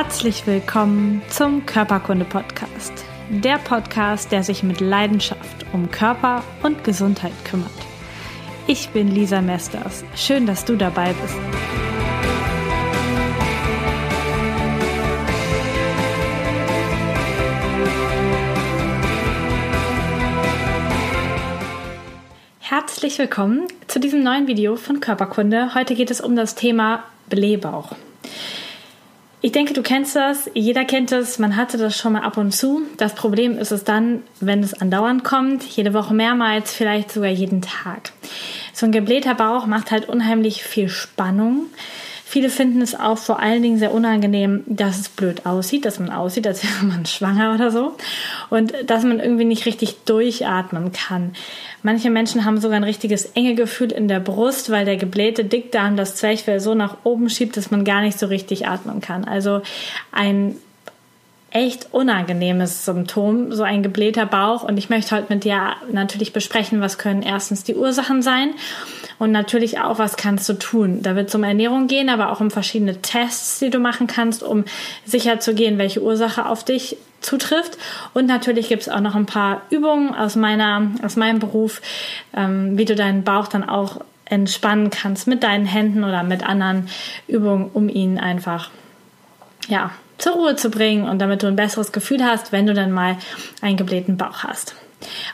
Herzlich willkommen zum Körperkunde Podcast. Der Podcast, der sich mit Leidenschaft um Körper und Gesundheit kümmert. Ich bin Lisa Mesters. Schön, dass du dabei bist. Herzlich willkommen zu diesem neuen Video von Körperkunde. Heute geht es um das Thema Blähbauch. Ich denke, du kennst das, jeder kennt es, man hatte das schon mal ab und zu. Das Problem ist es dann, wenn es andauernd kommt, jede Woche mehrmals, vielleicht sogar jeden Tag. So ein geblähter Bauch macht halt unheimlich viel Spannung. Viele finden es auch vor allen Dingen sehr unangenehm, dass es blöd aussieht, dass man aussieht, als wäre man schwanger oder so. Und dass man irgendwie nicht richtig durchatmen kann. Manche Menschen haben sogar ein richtiges enge Gefühl in der Brust, weil der geblähte Dickdarm das Zwerchfell so nach oben schiebt, dass man gar nicht so richtig atmen kann. Also ein echt unangenehmes Symptom, so ein geblähter Bauch. Und ich möchte heute mit dir natürlich besprechen, was können erstens die Ursachen sein und natürlich auch, was kannst du tun. Da wird es um Ernährung gehen, aber auch um verschiedene Tests, die du machen kannst, um sicher zu gehen, welche Ursache auf dich zutrifft. Und natürlich gibt es auch noch ein paar Übungen aus meiner, aus meinem Beruf, ähm, wie du deinen Bauch dann auch entspannen kannst mit deinen Händen oder mit anderen Übungen, um ihn einfach ja, zur Ruhe zu bringen und damit du ein besseres Gefühl hast, wenn du dann mal einen geblähten Bauch hast.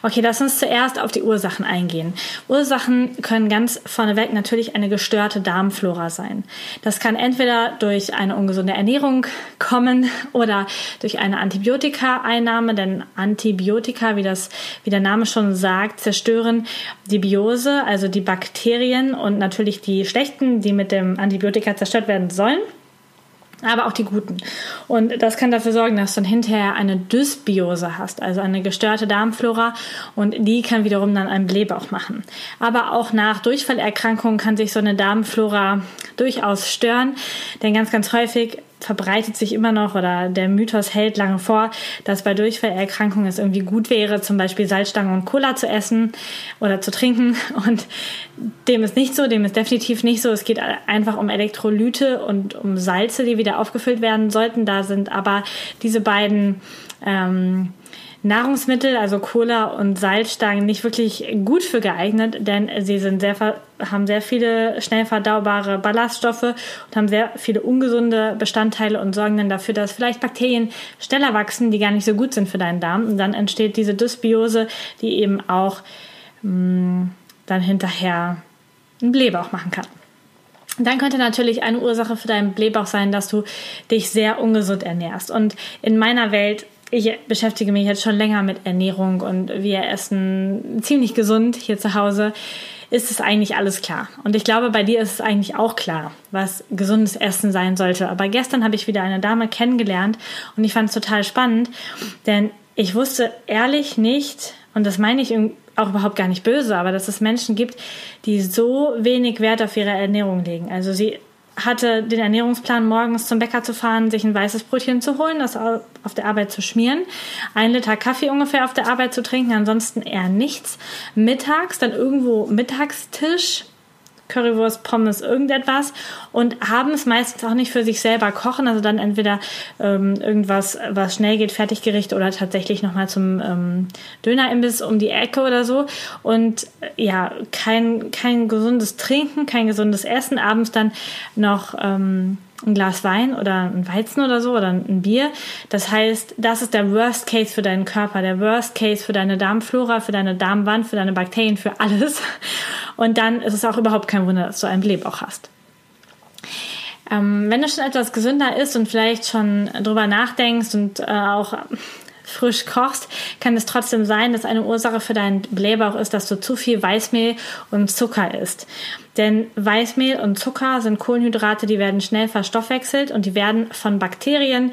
Okay, lass uns zuerst auf die Ursachen eingehen. Ursachen können ganz vorneweg natürlich eine gestörte Darmflora sein. Das kann entweder durch eine ungesunde Ernährung kommen oder durch eine Antibiotika-Einnahme, denn Antibiotika, wie, das, wie der Name schon sagt, zerstören die Biose, also die Bakterien und natürlich die schlechten, die mit dem Antibiotika zerstört werden sollen aber auch die guten. Und das kann dafür sorgen, dass du dann hinterher eine Dysbiose hast, also eine gestörte Darmflora und die kann wiederum dann einen Blähbauch machen. Aber auch nach Durchfallerkrankungen kann sich so eine Darmflora durchaus stören, denn ganz, ganz häufig verbreitet sich immer noch oder der Mythos hält lange vor, dass bei Durchfallerkrankungen es irgendwie gut wäre, zum Beispiel Salzstangen und Cola zu essen oder zu trinken. Und dem ist nicht so, dem ist definitiv nicht so. Es geht einfach um Elektrolyte und um Salze, die wieder aufgefüllt werden sollten. Da sind aber diese beiden ähm, Nahrungsmittel, also Cola und Salzstangen, nicht wirklich gut für geeignet, denn sie sind sehr, haben sehr viele schnell verdaubare Ballaststoffe und haben sehr viele ungesunde Bestandteile und sorgen dann dafür, dass vielleicht Bakterien schneller wachsen, die gar nicht so gut sind für deinen Darm. Und dann entsteht diese Dysbiose, die eben auch mh, mm, dann hinterher einen Blähbauch machen kann. Dann könnte natürlich eine Ursache für deinen Blähbauch sein, dass du dich sehr ungesund ernährst. Und in meiner Welt ich beschäftige mich jetzt schon länger mit Ernährung und wir essen ziemlich gesund hier zu Hause. Ist es eigentlich alles klar? Und ich glaube, bei dir ist es eigentlich auch klar, was gesundes Essen sein sollte. Aber gestern habe ich wieder eine Dame kennengelernt und ich fand es total spannend, denn ich wusste ehrlich nicht, und das meine ich auch überhaupt gar nicht böse, aber dass es Menschen gibt, die so wenig Wert auf ihre Ernährung legen. Also sie hatte den Ernährungsplan, morgens zum Bäcker zu fahren, sich ein weißes Brötchen zu holen, das auf der Arbeit zu schmieren, ein Liter Kaffee ungefähr auf der Arbeit zu trinken, ansonsten eher nichts. Mittags dann irgendwo Mittagstisch, Currywurst, Pommes, irgendetwas und haben es meistens auch nicht für sich selber kochen, also dann entweder ähm, irgendwas, was schnell geht, Fertiggericht oder tatsächlich nochmal zum ähm, Dönerimbiss um die Ecke oder so und äh, ja, kein, kein gesundes Trinken, kein gesundes Essen, abends dann noch ähm, ein Glas Wein oder ein Weizen oder so oder ein Bier. Das heißt, das ist der Worst Case für deinen Körper, der Worst Case für deine Darmflora, für deine Darmwand, für deine Bakterien, für alles. Und dann ist es auch überhaupt kein Wunder, dass du einen Blähbauch hast. Ähm, wenn du schon etwas gesünder isst und vielleicht schon drüber nachdenkst und äh, auch frisch kochst, kann es trotzdem sein, dass eine Ursache für deinen Blähbauch ist, dass du zu viel Weißmehl und Zucker isst. Denn Weißmehl und Zucker sind Kohlenhydrate, die werden schnell verstoffwechselt und die werden von Bakterien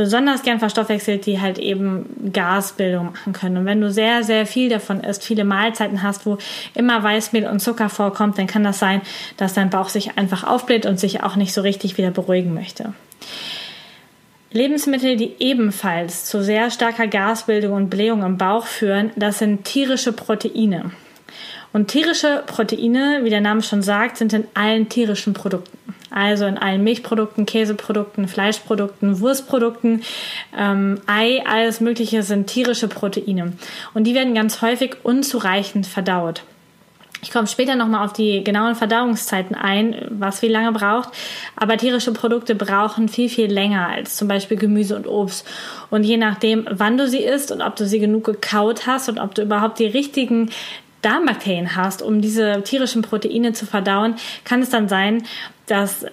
besonders gern verstoffwechselt, die halt eben Gasbildung machen können. Und wenn du sehr, sehr viel davon isst, viele Mahlzeiten hast, wo immer Weißmehl und Zucker vorkommt, dann kann das sein, dass dein Bauch sich einfach aufbläht und sich auch nicht so richtig wieder beruhigen möchte. Lebensmittel, die ebenfalls zu sehr starker Gasbildung und Blähung im Bauch führen, das sind tierische Proteine. Und tierische Proteine, wie der Name schon sagt, sind in allen tierischen Produkten. Also in allen Milchprodukten, Käseprodukten, Fleischprodukten, Wurstprodukten, ähm, Ei, alles Mögliche sind tierische Proteine. Und die werden ganz häufig unzureichend verdaut. Ich komme später nochmal auf die genauen Verdauungszeiten ein, was wie lange braucht. Aber tierische Produkte brauchen viel, viel länger als zum Beispiel Gemüse und Obst. Und je nachdem, wann du sie isst und ob du sie genug gekaut hast und ob du überhaupt die richtigen Darmbakterien hast, um diese tierischen Proteine zu verdauen, kann es dann sein, dass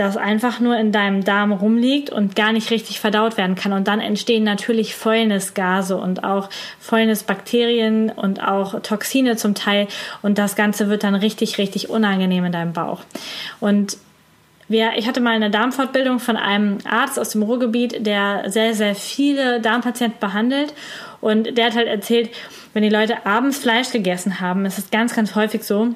das einfach nur in deinem Darm rumliegt und gar nicht richtig verdaut werden kann. Und dann entstehen natürlich Fäulnisgase und auch Fäulnisbakterien und auch Toxine zum Teil. Und das Ganze wird dann richtig, richtig unangenehm in deinem Bauch. Und wir, ich hatte mal eine Darmfortbildung von einem Arzt aus dem Ruhrgebiet, der sehr, sehr viele Darmpatienten behandelt. Und der hat halt erzählt, wenn die Leute abends Fleisch gegessen haben, ist es ganz, ganz häufig so,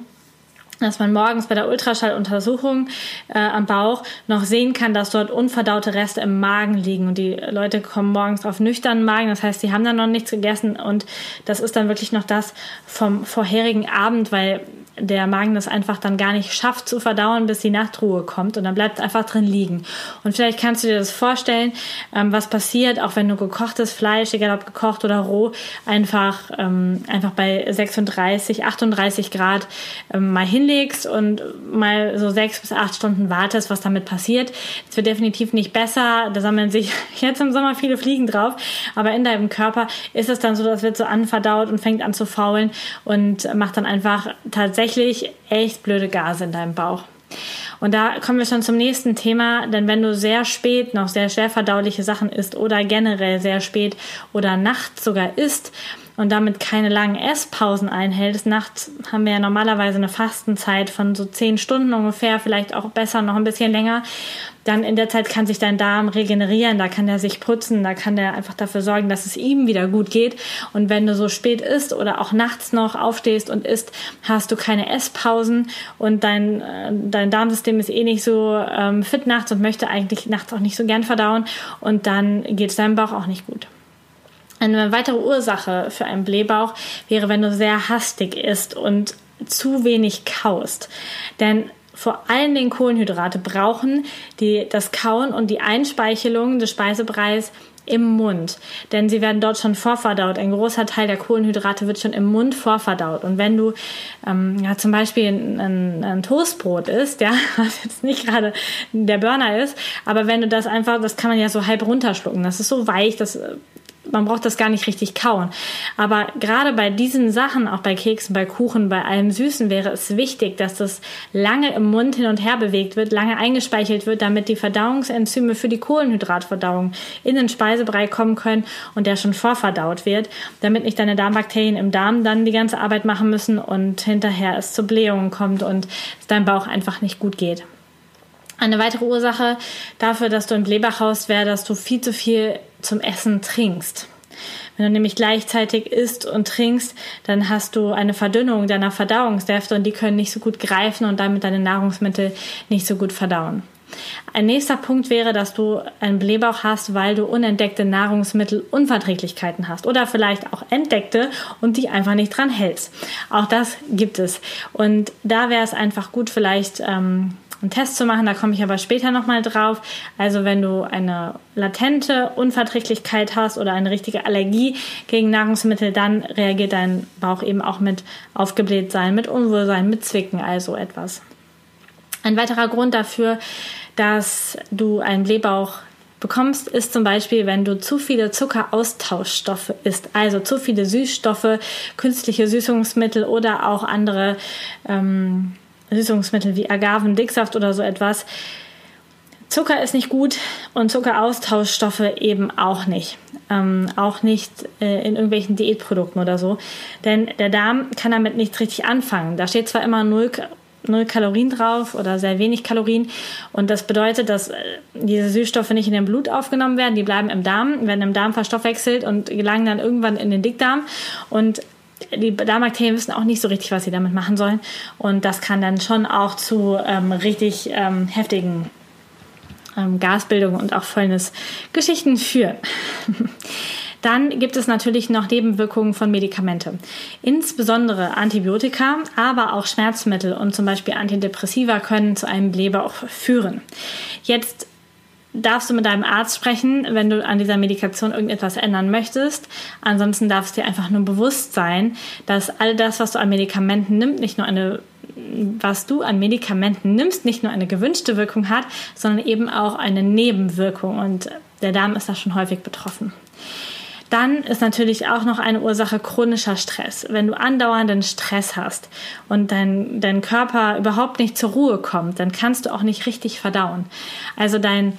dass man morgens bei der Ultraschalluntersuchung äh, am Bauch noch sehen kann, dass dort unverdaute Reste im Magen liegen. Und die Leute kommen morgens auf nüchternen Magen, das heißt, sie haben dann noch nichts gegessen und das ist dann wirklich noch das vom vorherigen Abend, weil der Magen das einfach dann gar nicht schafft zu verdauen, bis die Nachtruhe kommt und dann bleibt es einfach drin liegen. Und vielleicht kannst du dir das vorstellen, ähm, was passiert, auch wenn du gekochtes Fleisch, egal ob gekocht oder roh, einfach, ähm, einfach bei 36, 38 Grad ähm, mal hinlegst und mal so sechs bis acht Stunden wartest, was damit passiert. Es wird definitiv nicht besser. Da sammeln sich jetzt im Sommer viele Fliegen drauf, aber in deinem Körper ist es dann so, das wird so anverdaut und fängt an zu faulen und macht dann einfach tatsächlich tatsächlich echt blöde Gase in deinem Bauch. Und da kommen wir schon zum nächsten Thema, denn wenn du sehr spät noch sehr schwer verdauliche Sachen isst oder generell sehr spät oder nachts sogar isst, und damit keine langen Esspausen einhältst, nachts haben wir ja normalerweise eine Fastenzeit von so zehn Stunden ungefähr, vielleicht auch besser noch ein bisschen länger, dann in der Zeit kann sich dein Darm regenerieren, da kann er sich putzen, da kann er einfach dafür sorgen, dass es ihm wieder gut geht. Und wenn du so spät isst oder auch nachts noch aufstehst und isst, hast du keine Esspausen und dein, äh, dein Darmsystem ist eh nicht so ähm, fit nachts und möchte eigentlich nachts auch nicht so gern verdauen und dann geht es deinem Bauch auch nicht gut. Eine weitere Ursache für einen Blähbauch wäre, wenn du sehr hastig isst und zu wenig kaust. Denn vor allen Dingen Kohlenhydrate brauchen die, das Kauen und die Einspeichelung des Speisebreis im Mund, denn sie werden dort schon vorverdaut. Ein großer Teil der Kohlenhydrate wird schon im Mund vorverdaut. Und wenn du ähm, ja, zum Beispiel ein, ein, ein Toastbrot isst, ja, was jetzt nicht gerade der Burner ist, aber wenn du das einfach, das kann man ja so halb runterschlucken. Das ist so weich, das man braucht das gar nicht richtig kauen. Aber gerade bei diesen Sachen, auch bei Keksen, bei Kuchen, bei allem Süßen, wäre es wichtig, dass das lange im Mund hin und her bewegt wird, lange eingespeichelt wird, damit die Verdauungsenzyme für die Kohlenhydratverdauung in den Speisebrei kommen können und der schon vorverdaut wird, damit nicht deine Darmbakterien im Darm dann die ganze Arbeit machen müssen und hinterher es zu Blähungen kommt und es deinem Bauch einfach nicht gut geht. Eine weitere Ursache dafür, dass du im Blähbach haust, wäre, dass du viel zu viel zum Essen trinkst. Wenn du nämlich gleichzeitig isst und trinkst, dann hast du eine Verdünnung deiner Verdauungssäfte und die können nicht so gut greifen und damit deine Nahrungsmittel nicht so gut verdauen. Ein nächster Punkt wäre, dass du einen Blähbauch hast, weil du unentdeckte Nahrungsmittelunverträglichkeiten hast oder vielleicht auch entdeckte und die einfach nicht dran hältst. Auch das gibt es. Und da wäre es einfach gut, vielleicht ähm, einen Test zu machen. Da komme ich aber später nochmal drauf. Also wenn du eine latente Unverträglichkeit hast oder eine richtige Allergie gegen Nahrungsmittel, dann reagiert dein Bauch eben auch mit Aufgeblähtsein, mit Unwohlsein, mit Zwicken, also etwas. Ein weiterer Grund dafür, dass du einen Blähbauch bekommst, ist zum Beispiel, wenn du zu viele Zuckeraustauschstoffe isst, also zu viele Süßstoffe, künstliche Süßungsmittel oder auch andere ähm, Süßungsmittel wie Agavendicksaft oder so etwas. Zucker ist nicht gut und Zuckeraustauschstoffe eben auch nicht. Ähm, auch nicht äh, in irgendwelchen Diätprodukten oder so. Denn der Darm kann damit nicht richtig anfangen. Da steht zwar immer 0, 0 Kalorien drauf oder sehr wenig Kalorien. Und das bedeutet, dass äh, diese Süßstoffe nicht in den Blut aufgenommen werden. Die bleiben im Darm, werden im Darm verstoffwechselt und gelangen dann irgendwann in den Dickdarm. Und die Darmbakterien wissen auch nicht so richtig, was sie damit machen sollen. Und das kann dann schon auch zu ähm, richtig ähm, heftigen ähm, Gasbildungen und auch Fäulnisgeschichten führen. Dann gibt es natürlich noch Nebenwirkungen von Medikamente. Insbesondere Antibiotika, aber auch Schmerzmittel und zum Beispiel Antidepressiva können zu einem Blähbauch führen. Jetzt darfst du mit deinem Arzt sprechen, wenn du an dieser Medikation irgendetwas ändern möchtest. Ansonsten darf es dir einfach nur bewusst sein, dass all das, was du an Medikamenten nimmst, nicht nur eine was du an Medikamenten nimmst, nicht nur eine gewünschte Wirkung hat, sondern eben auch eine Nebenwirkung. Und der Darm ist da schon häufig betroffen. Dann ist natürlich auch noch eine Ursache chronischer Stress. Wenn du andauernden Stress hast und dein, dein Körper überhaupt nicht zur Ruhe kommt, dann kannst du auch nicht richtig verdauen. Also dein,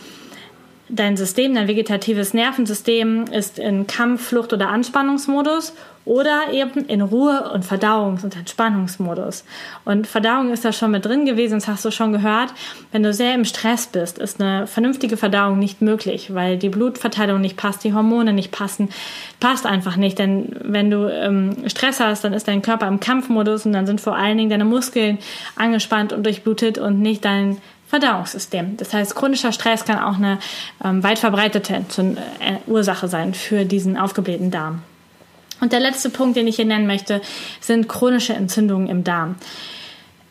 dein System, dein vegetatives Nervensystem ist in Kampf, Flucht oder Anspannungsmodus oder eben in Ruhe- und Verdauungs- und Entspannungsmodus. Und Verdauung ist da schon mit drin gewesen, das hast du schon gehört. Wenn du sehr im Stress bist, ist eine vernünftige Verdauung nicht möglich, weil die Blutverteilung nicht passt, die Hormone nicht passen, passt einfach nicht. Denn wenn du ähm, Stress hast, dann ist dein Körper im Kampfmodus und dann sind vor allen Dingen deine Muskeln angespannt und durchblutet und nicht dein Verdauungssystem. Das heißt, chronischer Stress kann auch eine ähm, weit verbreitete äh, Ursache sein für diesen aufgeblähten Darm. Und der letzte Punkt, den ich hier nennen möchte, sind chronische Entzündungen im Darm.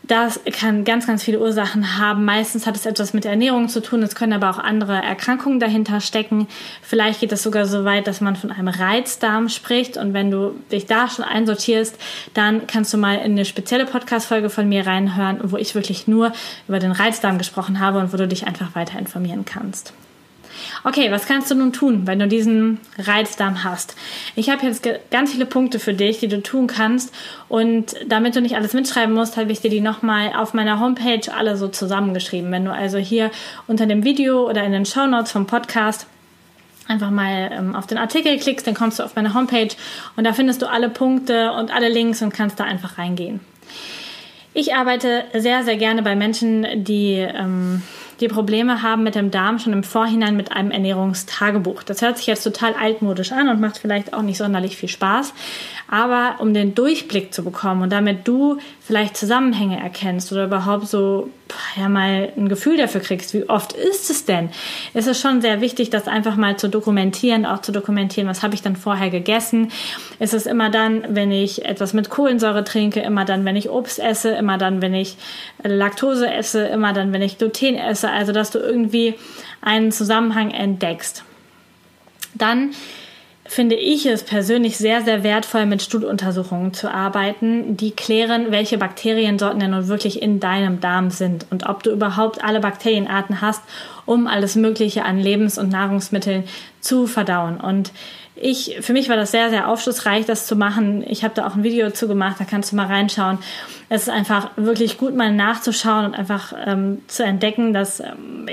Das kann ganz, ganz viele Ursachen haben. Meistens hat es etwas mit Ernährung zu tun. Es können aber auch andere Erkrankungen dahinter stecken. Vielleicht geht es sogar so weit, dass man von einem Reizdarm spricht. Und wenn du dich da schon einsortierst, dann kannst du mal in eine spezielle Podcast-Folge von mir reinhören, wo ich wirklich nur über den Reizdarm gesprochen habe und wo du dich einfach weiter informieren kannst. Okay, was kannst du nun tun, wenn du diesen Reizdarm hast? Ich habe jetzt ganz viele Punkte für dich, die du tun kannst. Und damit du nicht alles mitschreiben musst, habe ich dir die nochmal auf meiner Homepage alle so zusammengeschrieben. Wenn du also hier unter dem Video oder in den Show Notes vom Podcast einfach mal ähm, auf den Artikel klickst, dann kommst du auf meine Homepage und da findest du alle Punkte und alle Links und kannst da einfach reingehen. Ich arbeite sehr, sehr gerne bei Menschen, die ähm, die Probleme haben mit dem Darm schon im Vorhinein mit einem Ernährungstagebuch. Das hört sich jetzt total altmodisch an und macht vielleicht auch nicht sonderlich viel Spaß. Aber um den Durchblick zu bekommen und damit du vielleicht Zusammenhänge erkennst oder überhaupt so ja mal ein Gefühl dafür kriegst, wie oft ist es denn, ist es schon sehr wichtig, das einfach mal zu dokumentieren, auch zu dokumentieren, was habe ich dann vorher gegessen. Ist es immer dann, wenn ich etwas mit Kohlensäure trinke, immer dann, wenn ich Obst esse, immer dann, wenn ich Laktose esse, immer dann, wenn ich Gluten esse, also dass du irgendwie einen Zusammenhang entdeckst. Dann finde ich es persönlich sehr, sehr wertvoll, mit Stuhluntersuchungen zu arbeiten, die klären, welche Bakteriensorten denn nun wirklich in deinem Darm sind und ob du überhaupt alle Bakterienarten hast, um alles Mögliche an Lebens- und Nahrungsmitteln zu verdauen. Und ich, für mich war das sehr, sehr aufschlussreich, das zu machen. Ich habe da auch ein Video zu gemacht, da kannst du mal reinschauen. Es ist einfach wirklich gut, mal nachzuschauen und einfach ähm, zu entdecken, dass ähm,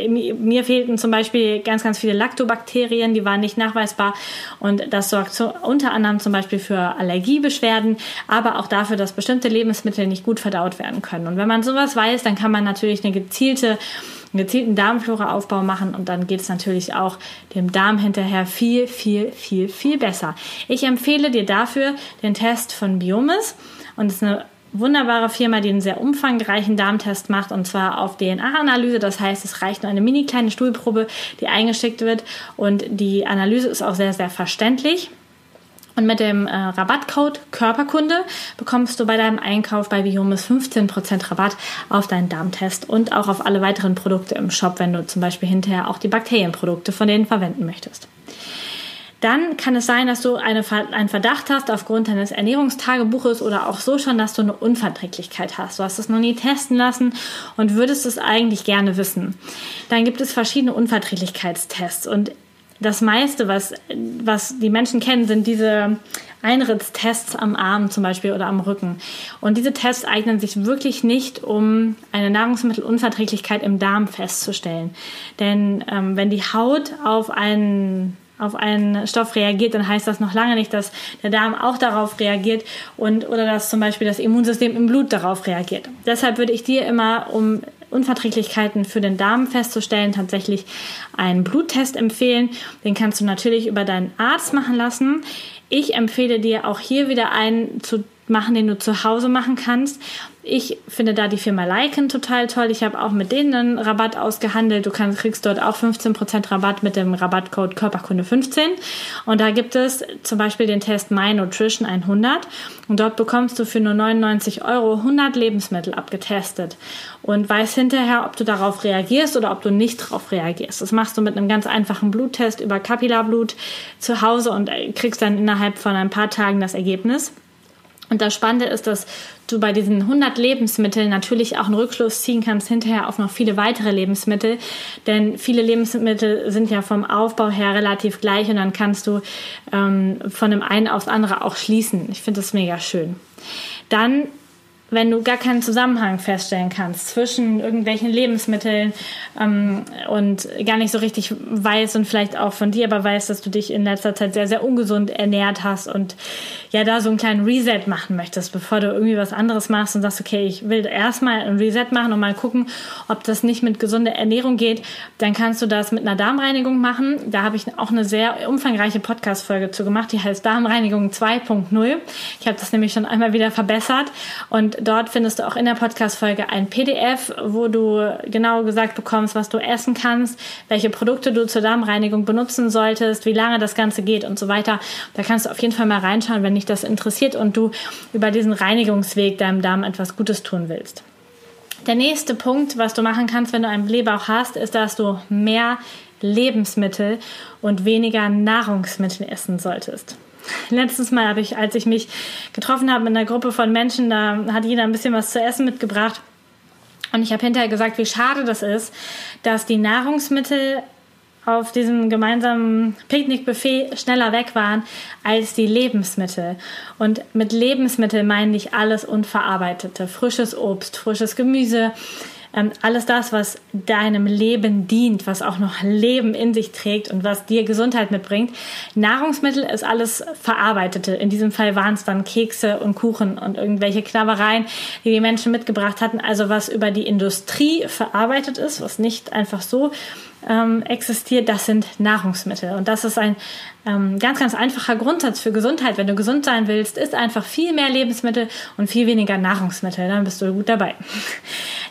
mir fehlten zum Beispiel ganz, ganz viele Lactobakterien, die waren nicht nachweisbar und das sorgt zu, unter anderem zum Beispiel für Allergiebeschwerden, aber auch dafür, dass bestimmte Lebensmittel nicht gut verdaut werden können. Und wenn man sowas weiß, dann kann man natürlich eine gezielte einen gezielten Darmfloraaufbau machen und dann geht es natürlich auch dem Darm hinterher viel, viel, viel, viel besser. Ich empfehle dir dafür den Test von Biomis und es ist eine wunderbare Firma, die einen sehr umfangreichen Darmtest macht und zwar auf DNA-Analyse. Das heißt, es reicht nur eine mini kleine Stuhlprobe, die eingeschickt wird und die Analyse ist auch sehr, sehr verständlich. Und mit dem äh, Rabattcode Körperkunde bekommst du bei deinem Einkauf bei Biomis 15% Rabatt auf deinen Darmtest und auch auf alle weiteren Produkte im Shop, wenn du zum Beispiel hinterher auch die Bakterienprodukte von denen verwenden möchtest. Dann kann es sein, dass du eine, einen Verdacht hast aufgrund deines Ernährungstagebuches oder auch so schon, dass du eine Unverträglichkeit hast. Du hast es noch nie testen lassen und würdest es eigentlich gerne wissen. Dann gibt es verschiedene Unverträglichkeitstests und das meiste, was, was die Menschen kennen, sind diese Einritztests am Arm zum Beispiel oder am Rücken. Und diese Tests eignen sich wirklich nicht, um eine Nahrungsmittelunverträglichkeit im Darm festzustellen. Denn ähm, wenn die Haut auf einen auf einen Stoff reagiert, dann heißt das noch lange nicht, dass der Darm auch darauf reagiert und oder dass zum Beispiel das Immunsystem im Blut darauf reagiert. Deshalb würde ich dir immer, um Unverträglichkeiten für den Darm festzustellen, tatsächlich einen Bluttest empfehlen. Den kannst du natürlich über deinen Arzt machen lassen. Ich empfehle dir auch hier wieder einen zu machen, den du zu Hause machen kannst. Ich finde da die Firma Lycan total toll. Ich habe auch mit denen einen Rabatt ausgehandelt. Du kannst, kriegst dort auch 15% Rabatt mit dem Rabattcode Körperkunde15. Und da gibt es zum Beispiel den Test My Nutrition 100. Und dort bekommst du für nur 99 Euro 100 Lebensmittel abgetestet. Und weißt hinterher, ob du darauf reagierst oder ob du nicht darauf reagierst. Das machst du mit einem ganz einfachen Bluttest über Kapillarblut zu Hause und kriegst dann innerhalb von ein paar Tagen das Ergebnis. Und das Spannende ist, dass du bei diesen 100 Lebensmitteln natürlich auch einen Rückschluss ziehen kannst hinterher auf noch viele weitere Lebensmittel. Denn viele Lebensmittel sind ja vom Aufbau her relativ gleich und dann kannst du ähm, von dem einen aufs andere auch schließen. Ich finde das mega schön. Dann wenn du gar keinen Zusammenhang feststellen kannst zwischen irgendwelchen Lebensmitteln ähm, und gar nicht so richtig weißt und vielleicht auch von dir aber weißt, dass du dich in letzter Zeit sehr, sehr ungesund ernährt hast und ja da so einen kleinen Reset machen möchtest, bevor du irgendwie was anderes machst und sagst, okay, ich will erstmal ein Reset machen und mal gucken, ob das nicht mit gesunder Ernährung geht, dann kannst du das mit einer Darmreinigung machen. Da habe ich auch eine sehr umfangreiche Podcast-Folge zu gemacht, die heißt Darmreinigung 2.0. Ich habe das nämlich schon einmal wieder verbessert und dort findest du auch in der Podcast-Folge ein PDF, wo du genau gesagt bekommst, was du essen kannst, welche Produkte du zur Darmreinigung benutzen solltest, wie lange das Ganze geht und so weiter. Da kannst du auf jeden Fall mal reinschauen, wenn dich das interessiert und du über diesen Reinigungsweg deinem Darm etwas Gutes tun willst. Der nächste Punkt, was du machen kannst, wenn du einen Blähbauch hast, ist, dass du mehr Lebensmittel und weniger Nahrungsmittel essen solltest. Letztes Mal habe ich, als ich mich getroffen habe mit einer Gruppe von Menschen, da hat jeder ein bisschen was zu essen mitgebracht. Und ich habe hinterher gesagt, wie schade das ist, dass die Nahrungsmittel auf diesem gemeinsamen Picknickbuffet schneller weg waren als die Lebensmittel. Und mit Lebensmittel meine ich alles Unverarbeitete. Frisches Obst, frisches Gemüse, alles das, was deinem Leben dient, was auch noch Leben in sich trägt und was dir Gesundheit mitbringt. Nahrungsmittel ist alles Verarbeitete. In diesem Fall waren es dann Kekse und Kuchen und irgendwelche Knabbereien, die die Menschen mitgebracht hatten. Also was über die Industrie verarbeitet ist, was nicht einfach so ähm, existiert, das sind Nahrungsmittel. Und das ist ein ähm, ganz, ganz einfacher Grundsatz für Gesundheit. Wenn du gesund sein willst, ist einfach viel mehr Lebensmittel und viel weniger Nahrungsmittel. Dann bist du gut dabei.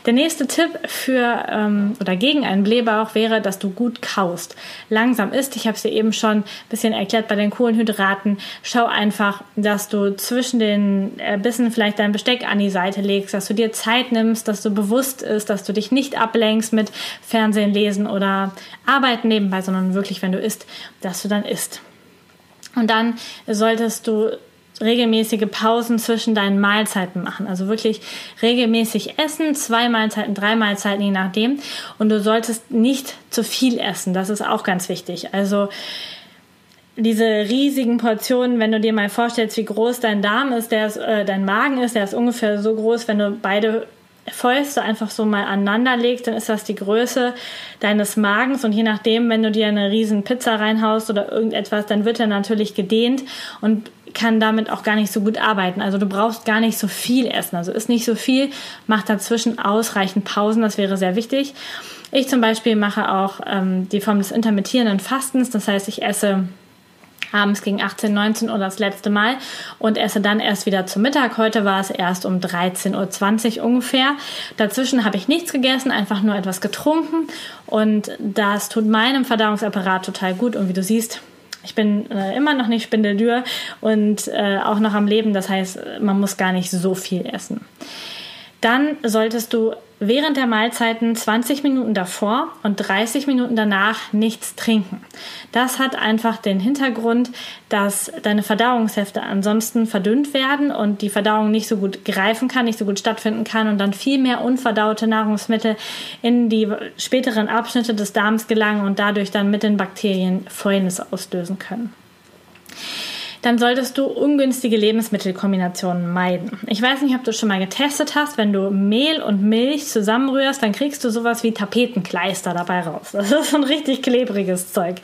Der nächste Tipp für ähm, oder gegen einen Blähbauch wäre, dass du gut kaust. Langsam isst. Ich habe es dir eben schon ein bisschen erklärt bei den Kohlenhydraten. Schau einfach, dass du zwischen den Bissen vielleicht dein Besteck an die Seite legst, dass du dir Zeit nimmst, dass du bewusst ist, dass du dich nicht ablenkst mit Fernsehen, Lesen oder Arbeiten nebenbei, sondern wirklich, wenn du isst, dass du dann isst. Und dann solltest du regelmäßige Pausen zwischen deinen Mahlzeiten machen. Also wirklich regelmäßig essen, zwei Mahlzeiten, drei Mahlzeiten, je nachdem. Und du solltest nicht zu viel essen. Das ist auch ganz wichtig. Also diese riesigen Portionen, wenn du dir mal vorstellst, wie groß dein Darm ist, der ist, äh, dein Magen ist, der ist ungefähr so groß, wenn du beide Fäuste einfach so mal aneinander legst, dann ist das die Größe deines Magens und je nachdem, wenn du dir eine riesen Pizza reinhaust oder irgendetwas, dann wird er natürlich gedehnt und kann damit auch gar nicht so gut arbeiten. Also du brauchst gar nicht so viel essen. Also ist nicht so viel, mach dazwischen ausreichend Pausen, das wäre sehr wichtig. Ich zum Beispiel mache auch ähm, die Form des intermittierenden Fastens, das heißt, ich esse abends gegen 18, 19 Uhr das letzte Mal und esse dann erst wieder zu Mittag. Heute war es erst um 13.20 Uhr ungefähr. Dazwischen habe ich nichts gegessen, einfach nur etwas getrunken und das tut meinem Verdauungsapparat total gut und wie du siehst, ich bin äh, immer noch nicht Spindeldür und äh, auch noch am Leben. Das heißt, man muss gar nicht so viel essen. Dann solltest du während der Mahlzeiten 20 Minuten davor und 30 Minuten danach nichts trinken. Das hat einfach den Hintergrund, dass deine Verdauungshefte ansonsten verdünnt werden und die Verdauung nicht so gut greifen kann, nicht so gut stattfinden kann und dann viel mehr unverdaute Nahrungsmittel in die späteren Abschnitte des Darms gelangen und dadurch dann mit den Bakterien Fäulnis auslösen können dann solltest du ungünstige Lebensmittelkombinationen meiden. Ich weiß nicht, ob du schon mal getestet hast, wenn du Mehl und Milch zusammenrührst, dann kriegst du sowas wie Tapetenkleister dabei raus. Das ist so ein richtig klebriges Zeug.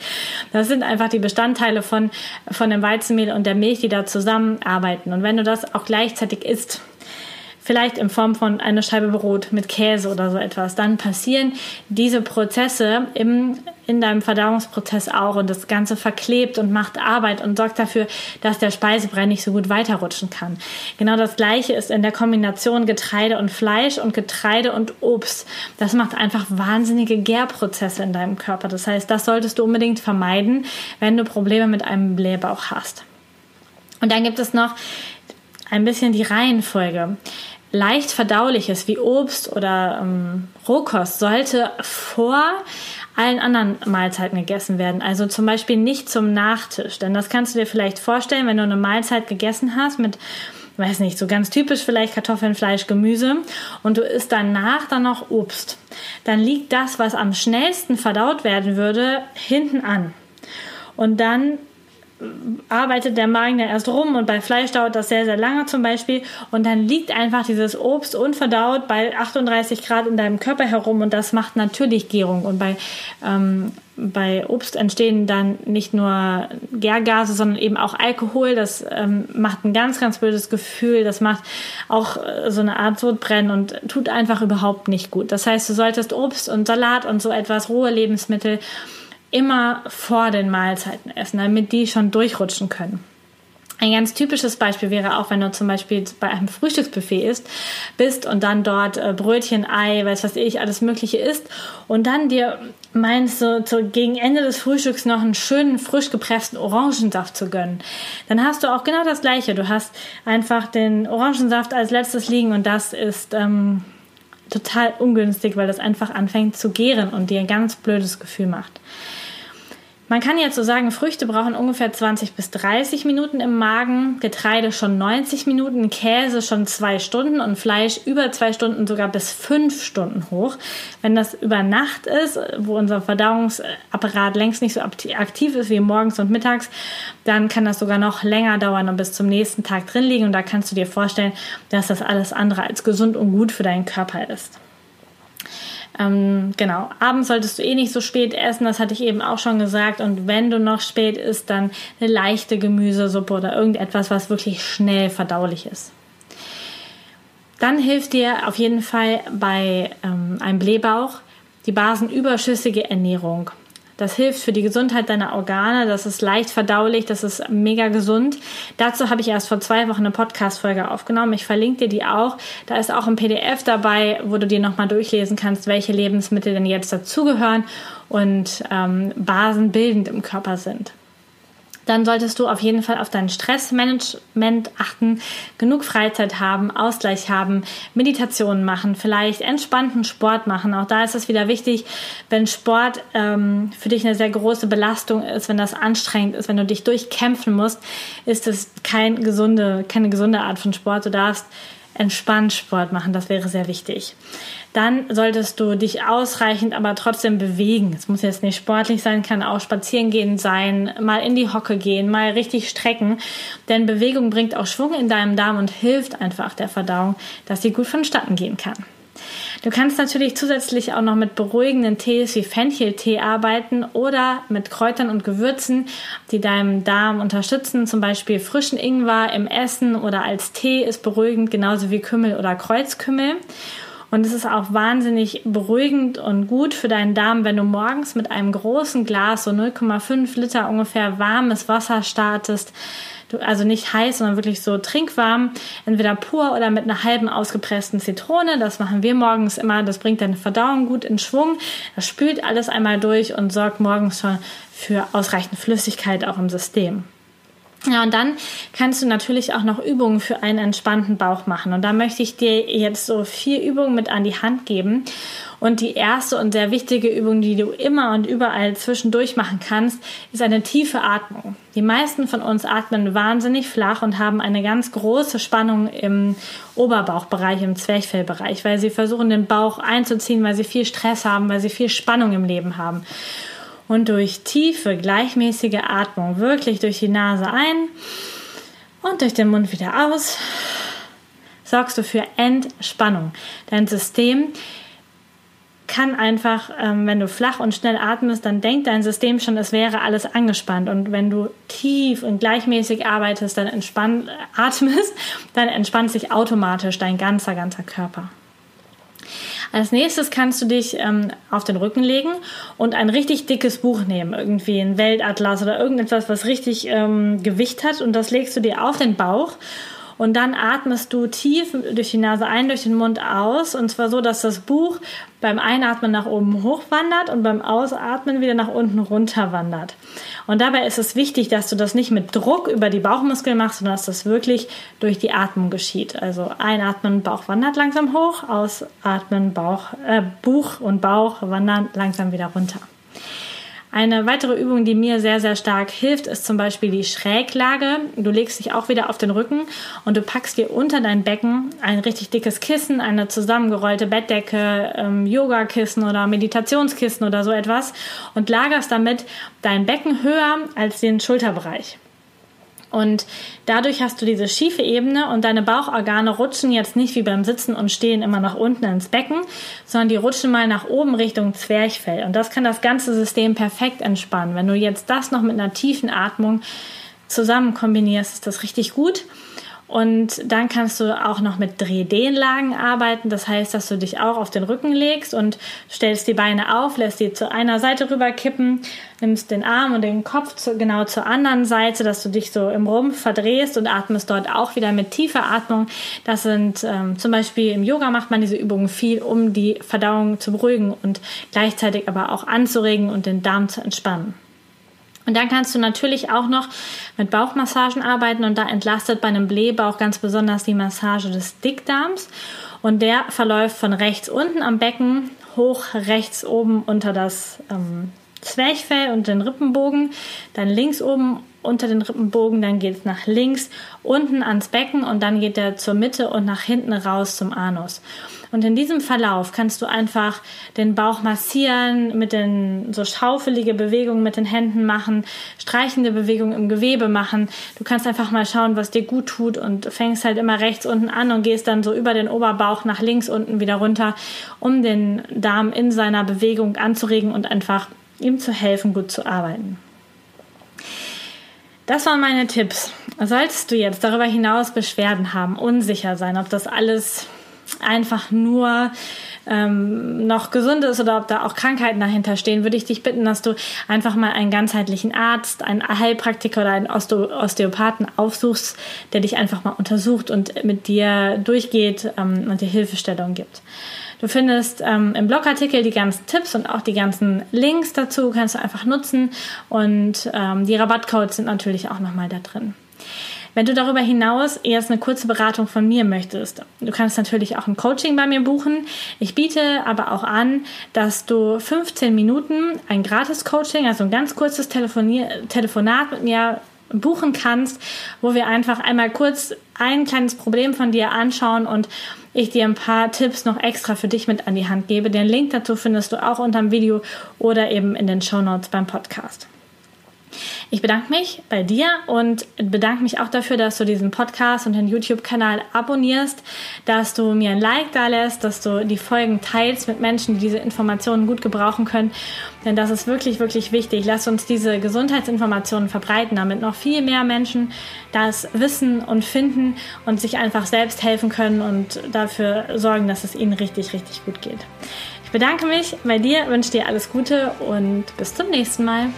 Das sind einfach die Bestandteile von, von dem Weizenmehl und der Milch, die da zusammenarbeiten. Und wenn du das auch gleichzeitig isst, vielleicht in Form von einer Scheibe Brot mit Käse oder so etwas, dann passieren diese Prozesse im, in deinem Verdauungsprozess auch und das Ganze verklebt und macht Arbeit und sorgt dafür, dass der Speisebrei nicht so gut weiterrutschen kann. Genau das gleiche ist in der Kombination Getreide und Fleisch und Getreide und Obst. Das macht einfach wahnsinnige Gärprozesse in deinem Körper. Das heißt, das solltest du unbedingt vermeiden, wenn du Probleme mit einem Blähbauch hast. Und dann gibt es noch ein bisschen die Reihenfolge. Leicht verdauliches wie Obst oder ähm, Rohkost sollte vor allen anderen Mahlzeiten gegessen werden. Also zum Beispiel nicht zum Nachtisch. Denn das kannst du dir vielleicht vorstellen, wenn du eine Mahlzeit gegessen hast mit weiß nicht, so ganz typisch vielleicht Kartoffeln, Fleisch, Gemüse und du isst danach dann noch Obst, dann liegt das, was am schnellsten verdaut werden würde, hinten an. Und dann arbeitet der Magen ja erst rum und bei Fleisch dauert das sehr, sehr lange zum Beispiel. Und dann liegt einfach dieses Obst unverdaut bei 38 Grad in deinem Körper herum und das macht natürlich Gärung. Und bei, ähm, bei Obst entstehen dann nicht nur Gärgase, sondern eben auch Alkohol, das ähm, macht ein ganz, ganz blödes Gefühl, das macht auch äh, so eine Art Sodbrennen und tut einfach überhaupt nicht gut. Das heißt, du solltest Obst und Salat und so etwas, rohe Lebensmittel immer vor den Mahlzeiten essen, damit die schon durchrutschen können. Ein ganz typisches Beispiel wäre auch, wenn du zum Beispiel bei einem Frühstücksbuffet isst, bist und dann dort äh, Brötchen, Ei, weiß was ich, alles Mögliche isst und dann dir meinst du, so gegen Ende des Frühstücks noch einen schönen, frisch gepressten Orangensaft zu gönnen. Dann hast du auch genau das Gleiche. Du hast einfach den Orangensaft als letztes liegen und das ist ähm, total ungünstig, weil das einfach anfängt zu gären und dir ein ganz blödes Gefühl macht. Man kann jetzt so sagen, Früchte brauchen ungefähr 20 bis 30 Minuten im Magen, Getreide schon 90 Minuten, Käse schon zwei Stunden und Fleisch über zwei Stunden, sogar bis fünf Stunden hoch. Wenn das über Nacht ist, wo unser Verdauungsapparat längst nicht so aktiv ist wie morgens und mittags, dann kann das sogar noch länger dauern und bis zum nächsten Tag drin liegen. Und da kannst du dir vorstellen, dass das alles andere als gesund und gut für deinen Körper ist. Ähm, genau, abends solltest du eh nicht so spät essen, das hatte ich eben auch schon gesagt. Und wenn du noch spät isst, dann eine leichte Gemüsesuppe oder irgendetwas, was wirklich schnell verdaulich ist. Dann hilft dir auf jeden Fall bei ähm, einem Blähbauch die basenüberschüssige Ernährung. Das hilft für die Gesundheit deiner Organe, das ist leicht verdaulich, das ist mega gesund. Dazu habe ich erst vor zwei Wochen eine Podcast-Folge aufgenommen. Ich verlinke dir die auch. Da ist auch ein PDF dabei, wo du dir nochmal durchlesen kannst, welche Lebensmittel denn jetzt dazugehören und ähm, basenbildend im Körper sind dann solltest du auf jeden Fall auf dein Stressmanagement achten, genug Freizeit haben, Ausgleich haben, Meditationen machen, vielleicht entspannten Sport machen. Auch da ist es wieder wichtig, wenn Sport ähm, für dich eine sehr große Belastung ist, wenn das anstrengend ist, wenn du dich durchkämpfen musst, ist es kein gesunde, keine gesunde Art von Sport. Du darfst entspannt Sport machen, das wäre sehr wichtig. Dann solltest du dich ausreichend, aber trotzdem bewegen. Es muss jetzt nicht sportlich sein, kann auch spazieren gehen sein, mal in die Hocke gehen, mal richtig strecken. Denn Bewegung bringt auch Schwung in deinem Darm und hilft einfach der Verdauung, dass sie gut vonstatten gehen kann. Du kannst natürlich zusätzlich auch noch mit beruhigenden Tees wie Fencheltee arbeiten oder mit Kräutern und Gewürzen, die deinem Darm unterstützen. Zum Beispiel frischen Ingwer im Essen oder als Tee ist beruhigend, genauso wie Kümmel oder Kreuzkümmel. Und es ist auch wahnsinnig beruhigend und gut für deinen Darm, wenn du morgens mit einem großen Glas, so 0,5 Liter ungefähr warmes Wasser startest also nicht heiß, sondern wirklich so trinkwarm, entweder pur oder mit einer halben ausgepressten Zitrone. Das machen wir morgens immer. Das bringt deine Verdauung gut in Schwung. Das spült alles einmal durch und sorgt morgens schon für ausreichend Flüssigkeit auch im System. Ja, und dann kannst du natürlich auch noch Übungen für einen entspannten Bauch machen. Und da möchte ich dir jetzt so vier Übungen mit an die Hand geben. Und die erste und sehr wichtige Übung, die du immer und überall zwischendurch machen kannst, ist eine tiefe Atmung. Die meisten von uns atmen wahnsinnig flach und haben eine ganz große Spannung im Oberbauchbereich, im Zwerchfellbereich, weil sie versuchen, den Bauch einzuziehen, weil sie viel Stress haben, weil sie viel Spannung im Leben haben. Und durch tiefe, gleichmäßige Atmung, wirklich durch die Nase ein und durch den Mund wieder aus, sorgst du für Entspannung. Dein System kann einfach, ähm, wenn du flach und schnell atmest, dann denkt dein System schon, es wäre alles angespannt. Und wenn du tief und gleichmäßig arbeitest, dann entspannt, atmest, dann entspannt sich automatisch dein ganzer, ganzer Körper. Als nächstes kannst du dich ähm, auf den Rücken legen und ein richtig dickes Buch nehmen, irgendwie ein Weltatlas oder irgendetwas, was richtig ähm, Gewicht hat. Und das legst du dir auf den Bauch und dann atmest du tief durch die Nase ein, durch den Mund aus. Und zwar so, dass das Buch beim Einatmen nach oben hochwandert und beim Ausatmen wieder nach unten runter wandert. Und dabei ist es wichtig, dass du das nicht mit Druck über die Bauchmuskeln machst, sondern dass das wirklich durch die Atmung geschieht. Also einatmen, Bauch wandert langsam hoch, ausatmen, Bauch, äh, Buch und Bauch wandern langsam wieder runter. Eine weitere Übung, die mir sehr, sehr stark hilft, ist zum Beispiel die Schräglage. Du legst dich auch wieder auf den Rücken und du packst dir unter dein Becken ein richtig dickes Kissen, eine zusammengerollte Bettdecke, ähm, Yogakissen oder Meditationskissen oder so etwas und lagerst damit dein Becken höher als den Schulterbereich. Und dadurch hast du diese schiefe Ebene und deine Bauchorgane rutschen jetzt nicht wie beim Sitzen und Stehen immer nach unten ins Becken, sondern die rutschen mal nach oben Richtung Zwerchfell. Und das kann das ganze System perfekt entspannen. Wenn du jetzt das noch mit einer tiefen Atmung zusammen kombinierst, ist das richtig gut. Und dann kannst du auch noch mit Drehdehnlagen arbeiten. Das heißt, dass du dich auch auf den Rücken legst und stellst die Beine auf, lässt die zu einer Seite rüber kippen, nimmst den Arm und den Kopf zu, genau zur anderen Seite, dass du dich so im Rumpf verdrehst und atmest dort auch wieder mit tiefer Atmung. Das sind ähm, zum Beispiel im Yoga macht man diese Übungen viel, um die Verdauung zu beruhigen und gleichzeitig aber auch anzuregen und den Darm zu entspannen. Und dann kannst du natürlich auch noch mit Bauchmassagen arbeiten und da entlastet bei einem Blähbauch ganz besonders die Massage des Dickdarms. Und der verläuft von rechts unten am Becken hoch rechts oben unter das ähm, Zwerchfell und den Rippenbogen, dann links oben unter den Rippenbogen, dann geht es nach links unten ans Becken und dann geht er zur Mitte und nach hinten raus zum Anus. Und in diesem Verlauf kannst du einfach den Bauch massieren, mit den so schaufelige Bewegungen mit den Händen machen, streichende Bewegungen im Gewebe machen. Du kannst einfach mal schauen, was dir gut tut und fängst halt immer rechts unten an und gehst dann so über den Oberbauch nach links unten wieder runter, um den Darm in seiner Bewegung anzuregen und einfach ihm zu helfen, gut zu arbeiten. Das waren meine Tipps. Solltest du jetzt darüber hinaus Beschwerden haben, unsicher sein, ob das alles einfach nur ähm, noch gesund ist oder ob da auch Krankheiten dahinter stehen, würde ich dich bitten, dass du einfach mal einen ganzheitlichen Arzt, einen Heilpraktiker oder einen Oste Osteopathen aufsuchst, der dich einfach mal untersucht und mit dir durchgeht ähm, und dir Hilfestellung gibt. Du findest ähm, im Blogartikel die ganzen Tipps und auch die ganzen Links dazu, kannst du einfach nutzen und ähm, die Rabattcodes sind natürlich auch nochmal da drin. Wenn du darüber hinaus erst eine kurze Beratung von mir möchtest, du kannst natürlich auch ein Coaching bei mir buchen. Ich biete aber auch an, dass du 15 Minuten ein Gratis-Coaching, also ein ganz kurzes Telefonier Telefonat mit mir buchen kannst, wo wir einfach einmal kurz ein kleines Problem von dir anschauen und ich dir ein paar Tipps noch extra für dich mit an die Hand gebe. Den Link dazu findest du auch unter dem Video oder eben in den Show Notes beim Podcast. Ich bedanke mich bei dir und bedanke mich auch dafür, dass du diesen Podcast und den YouTube-Kanal abonnierst, dass du mir ein Like da lässt, dass du die Folgen teilst mit Menschen, die diese Informationen gut gebrauchen können. Denn das ist wirklich, wirklich wichtig. Lass uns diese Gesundheitsinformationen verbreiten, damit noch viel mehr Menschen das wissen und finden und sich einfach selbst helfen können und dafür sorgen, dass es ihnen richtig, richtig gut geht. Ich bedanke mich bei dir, wünsche dir alles Gute und bis zum nächsten Mal.